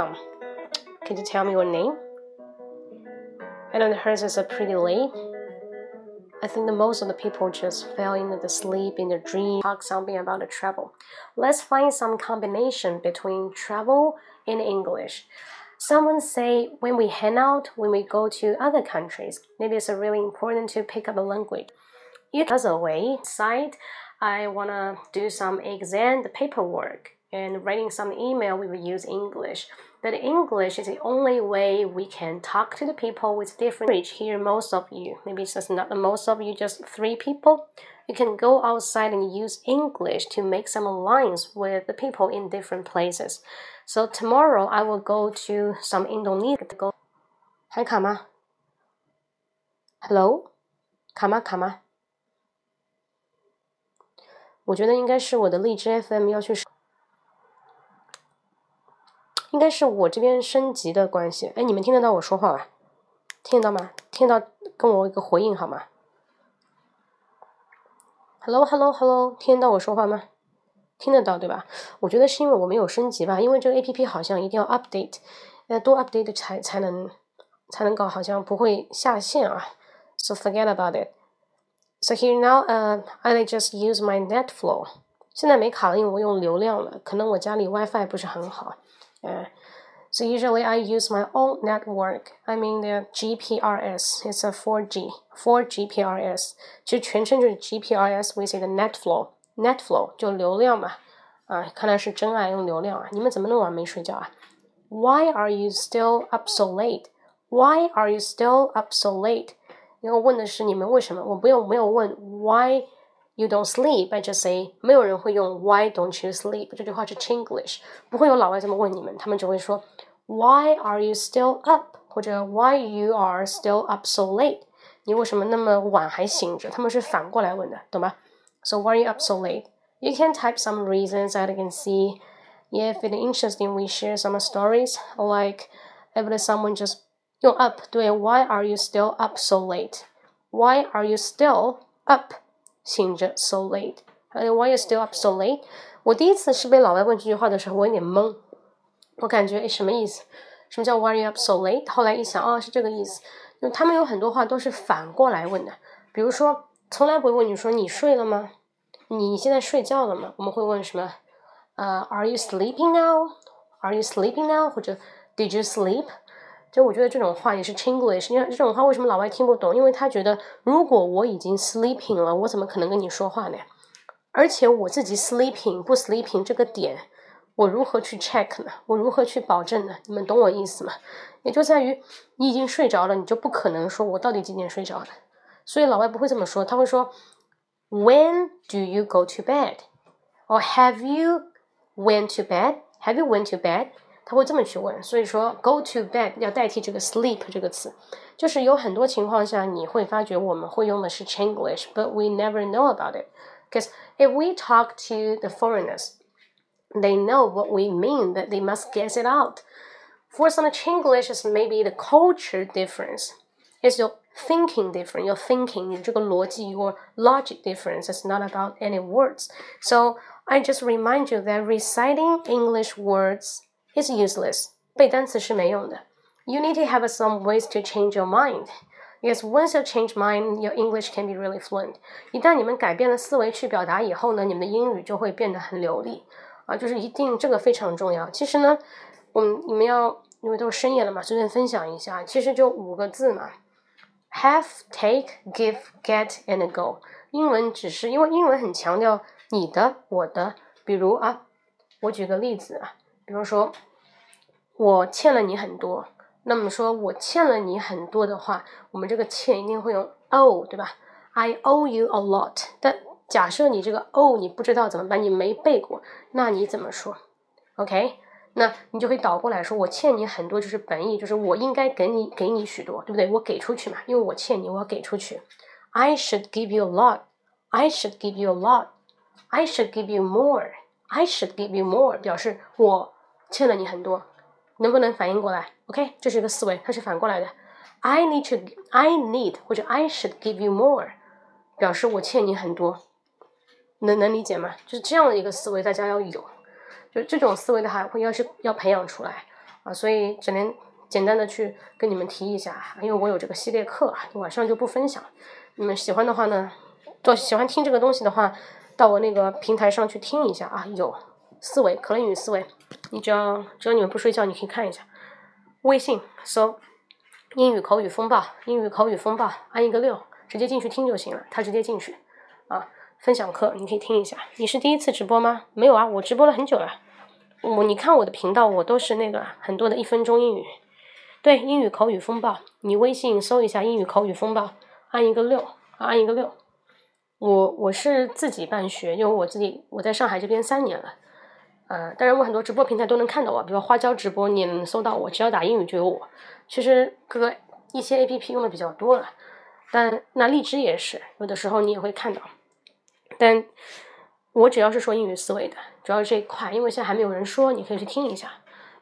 Um, can you tell me your name? I know hers is a pretty late. I think the most of the people just fell into the sleep in their dream. Talk something about the travel. Let's find some combination between travel and English. Someone say when we hang out, when we go to other countries, maybe it's really important to pick up a language. You as a way side, I wanna do some exam, the paperwork, and writing some email. We will use English. But English is the only way we can talk to the people with different language. Here, most of you, maybe it's just not the most of you, just three people. You can go outside and use English to make some alliance with the people in different places. So tomorrow I will go to some Indonesia. Go. 还卡吗？Hello，卡吗卡吗？我觉得应该是我的荔枝 FM 要去。 应该是我这边升级的关系。哎，你们听得到我说话吧？听得到吗？听到跟我一个回应好吗？Hello，Hello，Hello，听得到我说话吗？听得到对吧？我觉得是因为我没有升级吧，因为这个 A P P 好像一定要 update，呃，多 update 才才能才能搞，好像不会下线啊。So forget about it. So here now, uh, I just use my net flow. 现在没卡了，因为我用流量了，可能我家里 WiFi 不是很好。uh, so usually I use my own network. I mean the GPRS. It's a 4G, 4 GPRS. 其实全称就是 GPRS with the net flow. Net flow 就流量嘛，啊，看来是真爱用流量啊！你们怎么那么晚没睡觉啊？Why are you still up so late? Why are you still up so late? 因为问的是你们为什么，我不用没有问 Why You don't sleep. I just say 没有人会用 Why don't you sleep 这句话是 Chinglish，不会有老外这么问你们，他们只会说 Why are you still up 或者 Why you are still up so late？你为什么那么晚还醒着？他们是反过来问的，懂吧？So why are you up so late? You can type some reasons that you can see. If it's interesting, we share some stories. Like if someone just 用 up 对，Why are you still up so late? Why are you still up? 醒着，so late。还有 Why you still up so late？我第一次是被老外问这句话的时候，我有点懵，我感觉诶什么意思？什么叫 Why you up so late？后来一想，哦，是这个意思。就他们有很多话都是反过来问的，比如说，从来不会问你说你睡了吗？你现在睡觉了吗？我们会问什么？呃，Are you sleeping now？Are you sleeping now？或者 Did you sleep？就我觉得这种话也是 Chinglish，因为这种话为什么老外听不懂？因为他觉得如果我已经 sleeping 了，我怎么可能跟你说话呢？而且我自己 sleeping 不 sleeping 这个点，我如何去 check 呢？我如何去保证呢？你们懂我意思吗？也就在于你已经睡着了，你就不可能说我到底几点睡着的。所以老外不会这么说，他会说 When do you go to bed？or Have you went to bed？Have you went to bed？他会这么去问，所以说 go to bed 要代替这个 sleep 这个词，就是有很多情况下你会发觉我们会用的是 Chinglish，but we never know about it. Because if we talk to the foreigners, they know what we mean, that they must guess it out. For some Chinglish is maybe the culture difference. It's your thinking different, your thinking, 你这个逻辑 your logic difference. It's not about any words. So I just remind you that reciting English words It's useless. 背单词是没用的。You need to have some ways to change your mind. Yes, once you change mind, your English can be really fluent. 一旦你们改变了思维去表达以后呢，你们的英语就会变得很流利啊！就是一定这个非常重要。其实呢，我们你们要因为都是深夜了嘛，随便分享一下，其实就五个字嘛：have, take, give, get, and go。英文只是因为英文很强调你的、我的。比如啊，我举个例子啊。比如说，我欠了你很多，那么说我欠了你很多的话，我们这个欠一定会用 owe，对吧？I owe you a lot。但假设你这个 owe 你不知道怎么办，你没背过，那你怎么说？OK？那你就可以倒过来说，我欠你很多，就是本意就是我应该给你给你许多，对不对？我给出去嘛，因为我欠你，我要给出去。I should give you a lot. I should give you a lot. I should give you more. I should give you more，表示我。欠了你很多，能不能反应过来？OK，这是一个思维，它是反过来的。I need to, I need 或者 I should give you more，表示我欠你很多，能能理解吗？就是这样的一个思维，大家要有，就这种思维的话，会要是要培养出来。啊，所以只能简单的去跟你们提一下，因为我有这个系列课，晚上就不分享。你们喜欢的话呢，做喜欢听这个东西的话，到我那个平台上去听一下啊，有思维，可能英语思维，你只要只要你们不睡觉，你可以看一下，微信搜英语口语风暴，英语口语风暴，按一个六，直接进去听就行了，他直接进去啊，分享课你可以听一下。你是第一次直播吗？没有啊，我直播了很久了。我你看我的频道，我都是那个很多的一分钟英语，对英语口语风暴，你微信搜一下英语口语风暴，按一个六，按一个六。我我是自己办学，因为我自己我在上海这边三年了，呃，当然我很多直播平台都能看到我，比如花椒直播你能搜到我，只要打英语就有我。其实各个一些 A P P 用的比较多了，但那荔枝也是，有的时候你也会看到，但。我只要是说英语思维的，主要是这一块，因为现在还没有人说，你可以去听一下。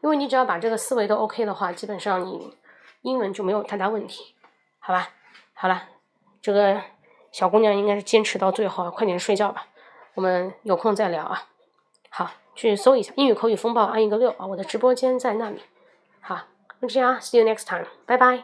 因为你只要把这个思维都 OK 的话，基本上你英文就没有太大问题，好吧？好了，这个小姑娘应该是坚持到最后，快点睡觉吧。我们有空再聊啊。好，去搜一下英语口语风暴，按一个六啊，我的直播间在那里。好，那这样，See you next time，拜拜。